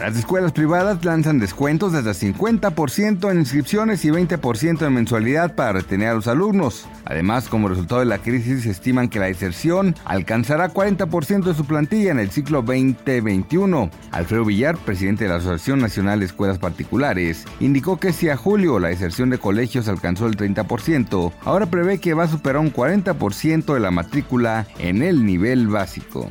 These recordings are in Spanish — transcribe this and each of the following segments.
Las escuelas privadas lanzan descuentos de hasta 50% en inscripciones y 20% en mensualidad para retener a los alumnos. Además, como resultado de la crisis, estiman que la deserción alcanzará 40% de su plantilla en el ciclo 2021. Alfredo Villar, presidente de la Asociación Nacional de Escuelas Particulares, indicó que si a julio la deserción de colegios alcanzó el 30%, ahora prevé que va a superar un 40% de la matrícula en el nivel básico.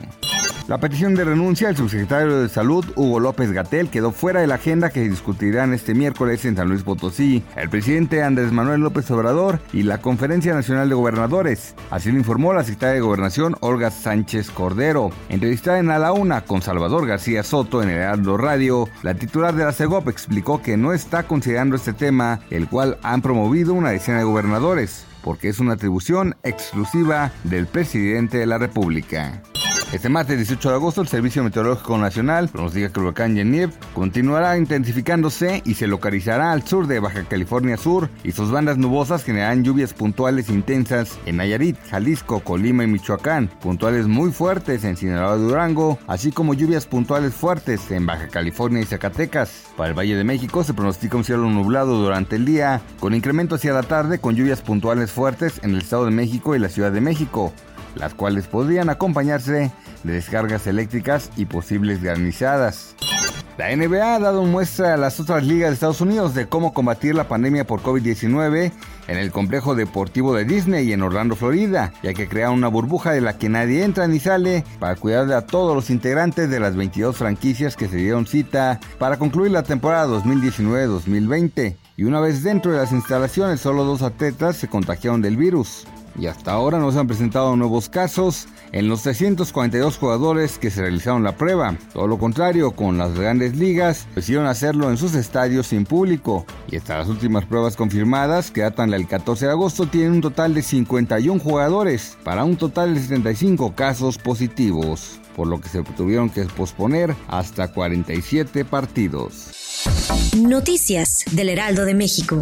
La petición de renuncia del subsecretario de Salud, Hugo López Gatel, quedó fuera de la agenda que discutirán este miércoles en San Luis Potosí el presidente Andrés Manuel López Obrador y la Conferencia Nacional de Gobernadores. Así lo informó la secretaria de Gobernación, Olga Sánchez Cordero. Entrevistada en A la Una con Salvador García Soto en el Heraldo Radio, la titular de la CEGOP explicó que no está considerando este tema, el cual han promovido una decena de gobernadores, porque es una atribución exclusiva del presidente de la República. Este martes 18 de agosto, el Servicio Meteorológico Nacional pronostica que el huracán Genevieve continuará intensificándose y se localizará al sur de Baja California Sur y sus bandas nubosas generarán lluvias puntuales intensas en Nayarit, Jalisco, Colima y Michoacán, puntuales muy fuertes en Sinaloa y Durango, así como lluvias puntuales fuertes en Baja California y Zacatecas. Para el Valle de México se pronostica un cielo nublado durante el día, con incremento hacia la tarde con lluvias puntuales fuertes en el Estado de México y la Ciudad de México las cuales podrían acompañarse de descargas eléctricas y posibles granizadas. La NBA ha dado muestra a las otras ligas de Estados Unidos de cómo combatir la pandemia por COVID-19 en el complejo deportivo de Disney en Orlando, Florida, ya que crea una burbuja de la que nadie entra ni sale para cuidar a todos los integrantes de las 22 franquicias que se dieron cita para concluir la temporada 2019-2020. Y una vez dentro de las instalaciones, solo dos atletas se contagiaron del virus y hasta ahora no se han presentado nuevos casos en los 342 jugadores que se realizaron la prueba. Todo lo contrario, con las grandes ligas decidieron hacerlo en sus estadios sin público. Y hasta las últimas pruebas confirmadas, que datan del 14 de agosto, tienen un total de 51 jugadores, para un total de 75 casos positivos, por lo que se tuvieron que posponer hasta 47 partidos. Noticias del Heraldo de México.